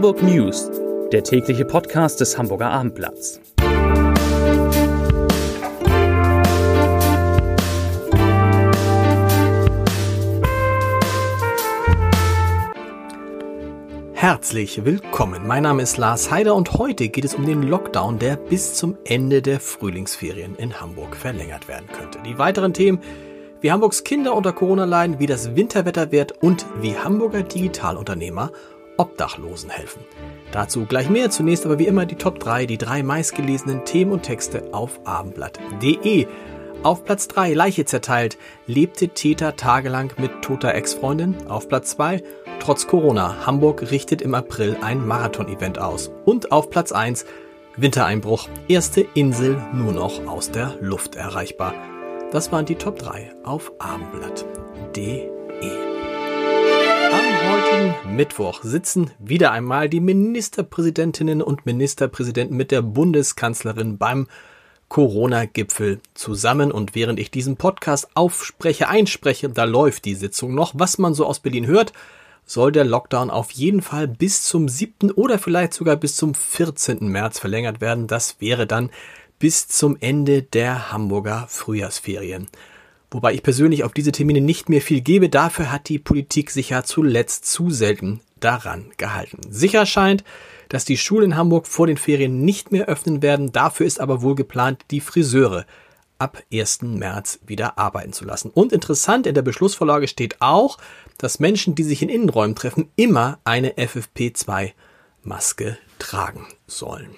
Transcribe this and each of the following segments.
Hamburg News, der tägliche Podcast des Hamburger Abendblatts. Herzlich willkommen. Mein Name ist Lars Heider und heute geht es um den Lockdown, der bis zum Ende der Frühlingsferien in Hamburg verlängert werden könnte. Die weiteren Themen, wie Hamburgs Kinder unter Corona leiden, wie das Winterwetter wird und wie Hamburger Digitalunternehmer Obdachlosen helfen. Dazu gleich mehr. Zunächst aber wie immer die Top 3, die drei meistgelesenen Themen und Texte auf abendblatt.de. Auf Platz 3 Leiche zerteilt, lebte Täter tagelang mit toter Ex-Freundin. Auf Platz 2 Trotz Corona, Hamburg richtet im April ein Marathon-Event aus. Und auf Platz 1 Wintereinbruch, erste Insel nur noch aus der Luft erreichbar. Das waren die Top 3 auf abendblatt.de. Am Mittwoch sitzen wieder einmal die Ministerpräsidentinnen und Ministerpräsidenten mit der Bundeskanzlerin beim Corona-Gipfel zusammen. Und während ich diesen Podcast aufspreche, einspreche, da läuft die Sitzung noch. Was man so aus Berlin hört, soll der Lockdown auf jeden Fall bis zum 7. oder vielleicht sogar bis zum 14. März verlängert werden. Das wäre dann bis zum Ende der Hamburger Frühjahrsferien. Wobei ich persönlich auf diese Termine nicht mehr viel gebe, dafür hat die Politik sich ja zuletzt zu selten daran gehalten. Sicher scheint, dass die Schulen in Hamburg vor den Ferien nicht mehr öffnen werden, dafür ist aber wohl geplant, die Friseure ab 1. März wieder arbeiten zu lassen. Und interessant in der Beschlussvorlage steht auch, dass Menschen, die sich in Innenräumen treffen, immer eine FFP2-Maske tragen sollen.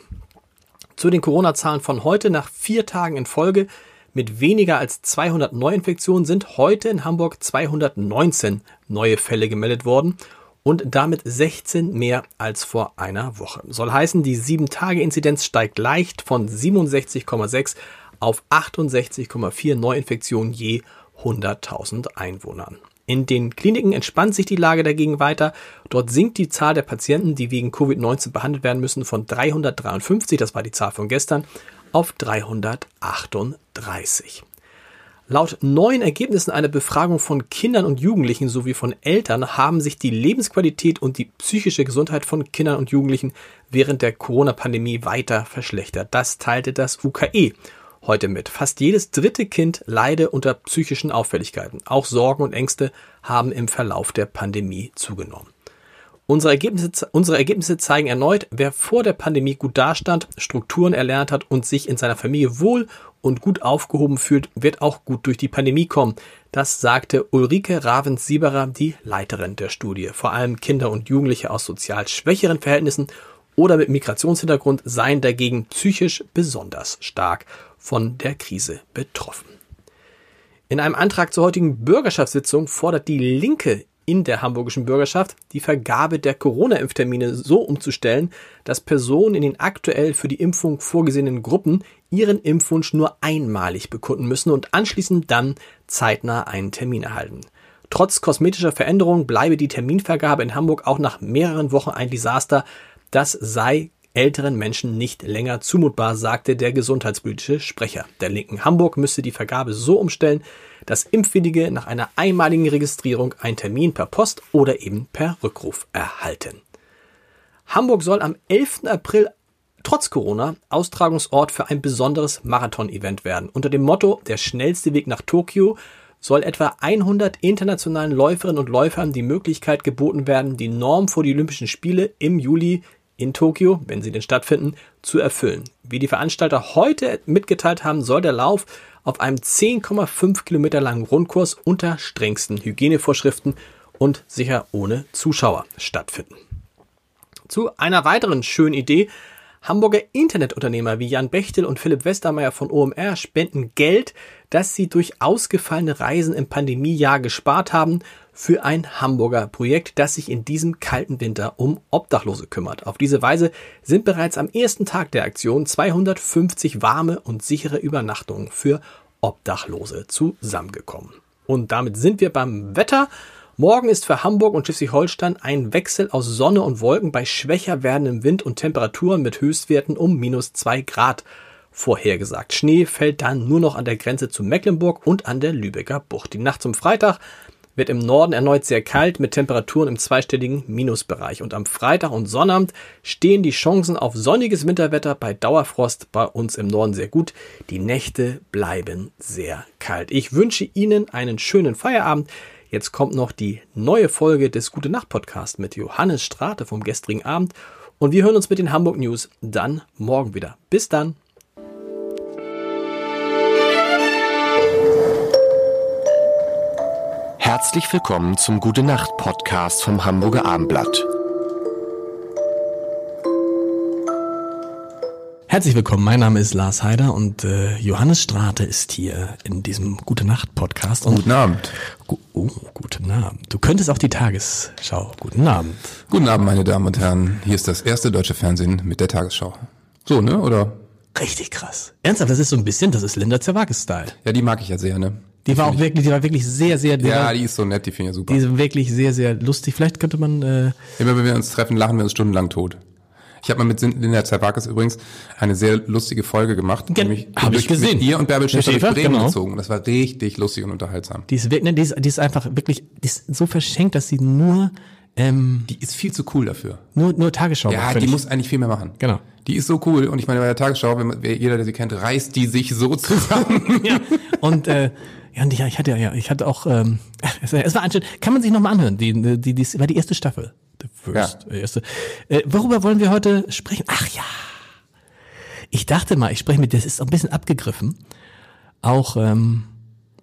Zu den Corona-Zahlen von heute nach vier Tagen in Folge mit weniger als 200 Neuinfektionen sind heute in Hamburg 219 neue Fälle gemeldet worden und damit 16 mehr als vor einer Woche. Soll heißen, die 7-Tage-Inzidenz steigt leicht von 67,6 auf 68,4 Neuinfektionen je 100.000 Einwohnern. In den Kliniken entspannt sich die Lage dagegen weiter. Dort sinkt die Zahl der Patienten, die wegen Covid-19 behandelt werden müssen, von 353, das war die Zahl von gestern, auf 338. Laut neuen Ergebnissen einer Befragung von Kindern und Jugendlichen sowie von Eltern haben sich die Lebensqualität und die psychische Gesundheit von Kindern und Jugendlichen während der Corona-Pandemie weiter verschlechtert. Das teilte das UKE heute mit. Fast jedes dritte Kind leide unter psychischen Auffälligkeiten. Auch Sorgen und Ängste haben im Verlauf der Pandemie zugenommen. Unsere Ergebnisse, unsere Ergebnisse zeigen erneut, wer vor der Pandemie gut dastand, Strukturen erlernt hat und sich in seiner Familie wohl und gut aufgehoben fühlt, wird auch gut durch die Pandemie kommen. Das sagte Ulrike Ravens-Sieberer, die Leiterin der Studie. Vor allem Kinder und Jugendliche aus sozial schwächeren Verhältnissen oder mit Migrationshintergrund seien dagegen psychisch besonders stark von der Krise betroffen. In einem Antrag zur heutigen Bürgerschaftssitzung fordert die Linke in der hamburgischen Bürgerschaft die Vergabe der Corona-Impftermine so umzustellen, dass Personen in den aktuell für die Impfung vorgesehenen Gruppen ihren Impfwunsch nur einmalig bekunden müssen und anschließend dann zeitnah einen Termin erhalten. Trotz kosmetischer Veränderungen bleibe die Terminvergabe in Hamburg auch nach mehreren Wochen ein Desaster. Das sei älteren Menschen nicht länger zumutbar, sagte der gesundheitspolitische Sprecher der Linken. Hamburg müsste die Vergabe so umstellen, dass Impfwillige nach einer einmaligen Registrierung einen Termin per Post oder eben per Rückruf erhalten. Hamburg soll am 11. April trotz Corona Austragungsort für ein besonderes Marathon-Event werden. Unter dem Motto Der schnellste Weg nach Tokio soll etwa 100 internationalen Läuferinnen und Läufern die Möglichkeit geboten werden, die Norm vor die Olympischen Spiele im Juli in Tokio, wenn sie denn stattfinden, zu erfüllen. Wie die Veranstalter heute mitgeteilt haben, soll der Lauf auf einem 10,5 Kilometer langen Rundkurs unter strengsten Hygienevorschriften und sicher ohne Zuschauer stattfinden. Zu einer weiteren schönen Idee. Hamburger Internetunternehmer wie Jan Bechtel und Philipp Westermeier von OMR spenden Geld, das sie durch ausgefallene Reisen im Pandemiejahr gespart haben für ein Hamburger Projekt, das sich in diesem kalten Winter um Obdachlose kümmert. Auf diese Weise sind bereits am ersten Tag der Aktion 250 warme und sichere Übernachtungen für Obdachlose zusammengekommen. Und damit sind wir beim Wetter. Morgen ist für Hamburg und Schleswig-Holstein ein Wechsel aus Sonne und Wolken bei schwächer werdendem Wind und Temperaturen mit Höchstwerten um minus zwei Grad vorhergesagt. Schnee fällt dann nur noch an der Grenze zu Mecklenburg und an der Lübecker Bucht. Die Nacht zum Freitag wird im Norden erneut sehr kalt mit Temperaturen im zweistelligen Minusbereich. Und am Freitag und Sonnabend stehen die Chancen auf sonniges Winterwetter bei Dauerfrost bei uns im Norden sehr gut. Die Nächte bleiben sehr kalt. Ich wünsche Ihnen einen schönen Feierabend. Jetzt kommt noch die neue Folge des Gute Nacht Podcast mit Johannes Strate vom gestrigen Abend. Und wir hören uns mit den Hamburg News dann morgen wieder. Bis dann. Herzlich willkommen zum Gute Nacht Podcast vom Hamburger Abendblatt. Herzlich willkommen, mein Name ist Lars Heider und äh, Johannes Strate ist hier in diesem Gute Nacht Podcast. Und Guten Abend. Gu oh, guten Abend. Du könntest auch die Tagesschau. Guten Abend. Guten Abend, meine Damen und Herren. Hier ist das erste deutsche Fernsehen mit der Tagesschau. So, ne? Oder? Richtig krass. Ernsthaft, das ist so ein bisschen, das ist Linda Zerwakis-Style. Ja, die mag ich ja sehr, ne? Die war auch wirklich, die war wirklich sehr, sehr, die, Ja, die ist so nett, die finde ich ja super. die ist wirklich sehr, sehr lustig. Vielleicht könnte man, äh, Immer wenn wir uns treffen, lachen wir uns stundenlang tot. Ich habe mal mit Linda Zerwakis übrigens eine sehr lustige Folge gemacht. Gen- nämlich hab ich gesehen. Mit ihr und Bärbel Schäfer Schäfer, Bremen genau. gezogen. Das war richtig lustig und unterhaltsam. die ist wirklich, ne, die ist, die ist einfach wirklich, die ist so verschenkt, dass sie nur, ähm, Die ist viel zu cool dafür. nur, nur Tagesschau Ja, die ich. muss eigentlich viel mehr machen. Genau. Die ist so cool und ich meine bei der Tagesschau, wenn man, jeder, der sie kennt, reißt die sich so zusammen. ja. Und äh, ja, und ich, ich hatte ja, ich hatte auch, ähm, es, es war anstrengend. Kann man sich nochmal anhören? Die, die, die, war die erste Staffel. The first, äh, erste. Äh, worüber wollen wir heute sprechen? Ach ja. Ich dachte mal, ich spreche mit dir, das ist ein bisschen abgegriffen. Auch, ähm,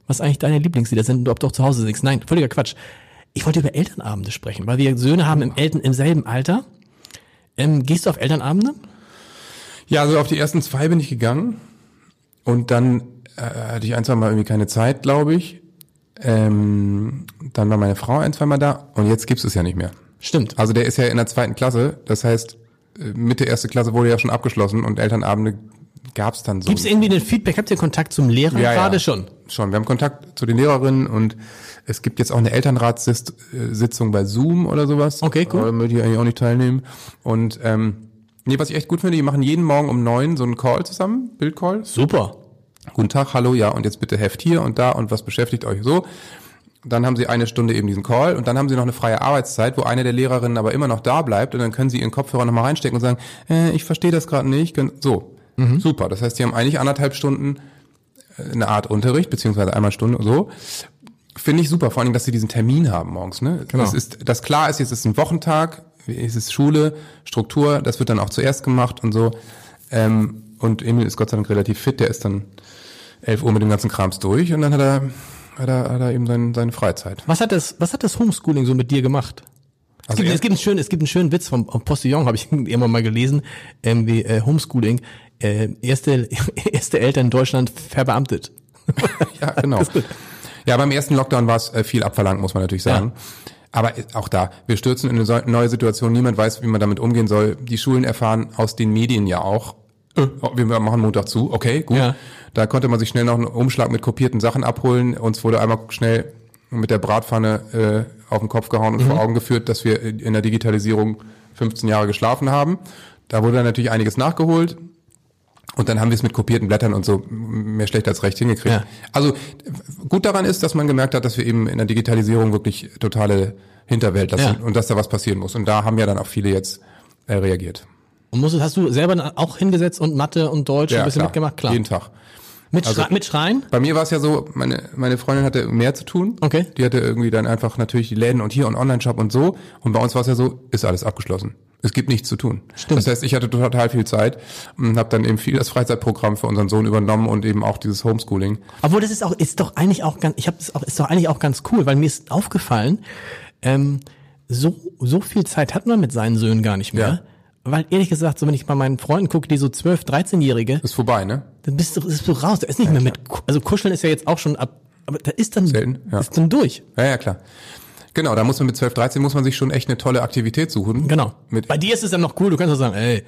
was eigentlich deine Lieblingslieder sind, ob du auch zu Hause singst. Nein, völliger Quatsch. Ich wollte über Elternabende sprechen, weil wir Söhne haben im, Eltern, im selben Alter. Ähm, gehst du auf Elternabende? Ja, also auf die ersten zwei bin ich gegangen und dann hatte ich ein, zwei Mal irgendwie keine Zeit, glaube ich. Ähm, dann war meine Frau ein, zwei Mal da und jetzt gibt's es ja nicht mehr. Stimmt. Also der ist ja in der zweiten Klasse, das heißt äh, Mitte erste Klasse wurde ja schon abgeschlossen und Elternabende gab's dann so. Gibt es irgendwie den Feedback? Habt ihr Kontakt zum Lehrer Ja, ja. gerade schon? Schon, wir haben Kontakt zu den Lehrerinnen und es gibt jetzt auch eine Elternratssitzung bei Zoom oder sowas. Okay, cool. Da möchte ich eigentlich auch nicht teilnehmen. Und ähm, nee, was ich echt gut finde, die machen jeden Morgen um neun so einen Call zusammen, Bildcall. Super. Guten Tag, hallo, ja, und jetzt bitte Heft hier und da und was beschäftigt euch so. Dann haben sie eine Stunde eben diesen Call und dann haben sie noch eine freie Arbeitszeit, wo eine der Lehrerinnen aber immer noch da bleibt und dann können sie ihren Kopfhörer nochmal reinstecken und sagen, äh, ich verstehe das gerade nicht. So, super. Das heißt, sie haben eigentlich anderthalb Stunden äh, eine Art Unterricht, beziehungsweise einmal Stunde so. Finde ich super, vor allem, dass sie diesen Termin haben morgens. Ne? Genau. Das ist, das klar ist, jetzt ist ein Wochentag, es ist Schule, Struktur, das wird dann auch zuerst gemacht und so. Ähm, und Emil ist Gott sei Dank relativ fit, der ist dann 11 Uhr mit dem ganzen Krams durch und dann hat er, hat er, hat er eben sein, seine Freizeit. Was hat das, was hat das Homeschooling so mit dir gemacht? Es Also gibt, er- es gibt einen schönen, es gibt einen schönen Witz vom, Postillon, habe ich irgendwann mal gelesen, ähm, wie äh, Homeschooling, äh, erste, erste Eltern in Deutschland verbeamtet. Ja, genau. Ja, beim ersten Lockdown war es äh, viel abverlangt, muss man natürlich sagen. Aber äh, auch da, wir stürzen in eine neue Situation, niemand weiß, wie man damit umgehen soll. Die Schulen erfahren aus den Medien ja auch, wir machen Montag zu, okay, gut. Ja. Da konnte man sich schnell noch einen Umschlag mit kopierten Sachen abholen. Uns wurde einmal schnell mit der Bratpfanne äh, auf den Kopf gehauen und vor Augen geführt, dass wir in der Digitalisierung 15 Jahre geschlafen haben. Da wurde dann natürlich einiges nachgeholt. Und dann haben wir es mit kopierten Blättern und so mehr schlecht als recht hingekriegt. Ja. Also gut daran ist, dass man gemerkt hat, dass wir eben in der Digitalisierung wirklich totale Hinterwelt Ja. sind und dass da was passieren muss. Und da haben ja dann auch viele jetzt äh, reagiert. Und musst, hast du selber auch hingesetzt und Mathe und Deutsch ein bisschen mitgemacht? Klar. Jeden Tag. Mit, Also- Schrei mit Schreien? Bei mir war es ja so, meine, meine Freundin hatte mehr zu tun. Okay. Die hatte irgendwie dann einfach natürlich die Läden und hier und Online-Shop und so. Und bei uns war es ja so, ist alles abgeschlossen. Es gibt nichts zu tun. Stimmt. Das heißt, ich hatte total viel Zeit und habe dann eben viel das Freizeitprogramm für unseren Sohn übernommen und eben auch dieses Homeschooling. Obwohl das ist auch, ist doch eigentlich auch ganz, ich habe das auch, ist doch eigentlich auch ganz cool, weil mir ist aufgefallen, ähm, so so viel Zeit hat man mit seinen Söhnen gar nicht mehr. Ja. Weil ehrlich gesagt, so wenn ich bei meinen Freunden gucke, die so 12, 13-Jährige, Ist vorbei, ne? dann bist du, bist du raus. Da ist nicht mehr mit, also kuscheln ist ja jetzt auch schon ab, aber da ist dann, Selten, ja. ist dann durch. Ja, ja, klar. Genau, da muss man mit 12, 13 muss man sich schon echt eine tolle Aktivität suchen. Genau. Mit, Bei dir ist es dann noch cool, du kannst doch sagen, ey,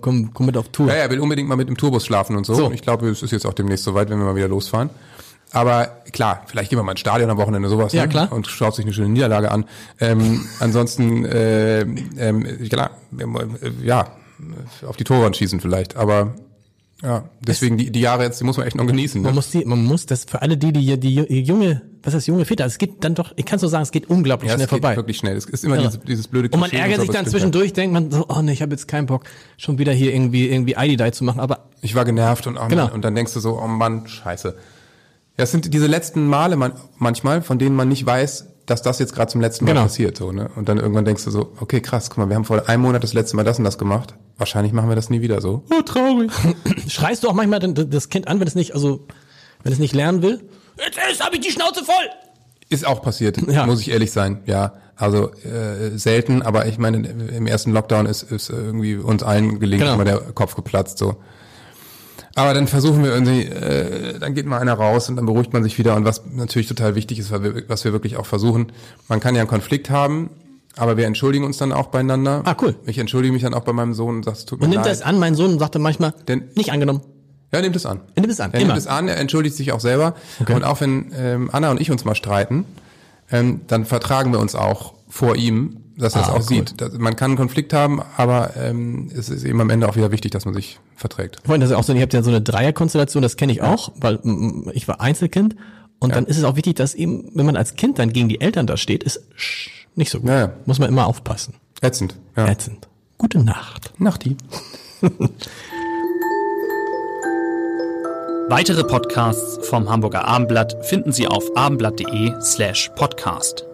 komm, komm, mit auf Tour. ja, er will unbedingt mal mit dem Tourbus schlafen und so. So. Ich glaube, es ist jetzt auch demnächst soweit, wenn wir mal wieder losfahren. Aber klar, vielleicht gehen wir mal ins Stadion am Wochenende, sowas. Ja, ne? klar. Und schaut sich eine schöne Niederlage an. Ähm, ansonsten, äh, ähm, klar, äh, ja, auf die Torwand schießen vielleicht. Aber Ja, deswegen die, die Jahre jetzt, die muss man echt noch genießen. Ne? Man muss die, man muss das für alle die, die, die, die junge, was das, junge Väter, es geht dann doch, ich kann so sagen, es geht unglaublich ja, schnell es geht vorbei. wirklich schnell. Es ist immer Ja. dieses, dieses blöde Und man Klischee ärgert so, sich dann zwischendurch, denkt man so, oh nee, ich habe jetzt keinen Bock, schon wieder hier irgendwie irgendwie ID-Die zu machen, aber. Ich war genervt und, oh Genau. Mann, und dann denkst du so, oh Mann, scheiße. Ja, es sind diese letzten Male man, manchmal, von denen man nicht weiß, dass das jetzt gerade zum letzten Mal Genau. passiert. So, ne? Und dann irgendwann denkst du so, okay, krass, guck mal, wir haben vor einem Monat das letzte Mal das und das gemacht. Wahrscheinlich machen wir das nie wieder so. Oh, traurig. schreist du auch manchmal das Kind an, wenn es nicht, also wenn es nicht lernen will? Jetzt, jetzt habe ich die Schnauze voll! Ist auch passiert, Ja. muss ich ehrlich sein. Ja, also äh, selten, aber ich meine, im ersten Lockdown ist, ist irgendwie uns allen gelegentlich Genau. mal der Kopf geplatzt. so. Aber dann versuchen wir irgendwie, äh, dann geht mal einer raus und dann beruhigt man sich wieder. Und was natürlich total wichtig ist, was wir wirklich auch versuchen, man kann ja einen Konflikt haben, aber wir entschuldigen uns dann auch beieinander. Ah, cool. Ich entschuldige mich dann auch bei meinem Sohn und sage, es tut mir Und nimmt leid. das an, mein Sohn sagte manchmal, Denn- nicht angenommen. Ja, nimmt es an. Er nimmt es an, Er immer. nimmt es an, er entschuldigt sich auch selber. Und auch wenn ähm, Anna und ich uns mal streiten, ähm, dann vertragen wir uns auch vor ihm, dass Ah, auch cool. sieht. Das, man kann einen Konflikt haben, aber ähm, es ist eben am Ende auch wieder wichtig, dass man sich verträgt. Vorhin, das ist auch so, ihr habt ja so eine Dreierkonstellation, das kenne ich auch, weil ich war Einzelkind. Und dann ist es auch wichtig, dass eben, wenn man als Kind dann gegen die Eltern da steht, ist nicht so gut. Ja, ja. Muss man immer aufpassen. Ätzend. Ja. Ätzend. Gute Nacht. Nachti. Weitere Podcasts vom Hamburger Abendblatt finden Sie auf abendblatt.de slash podcast.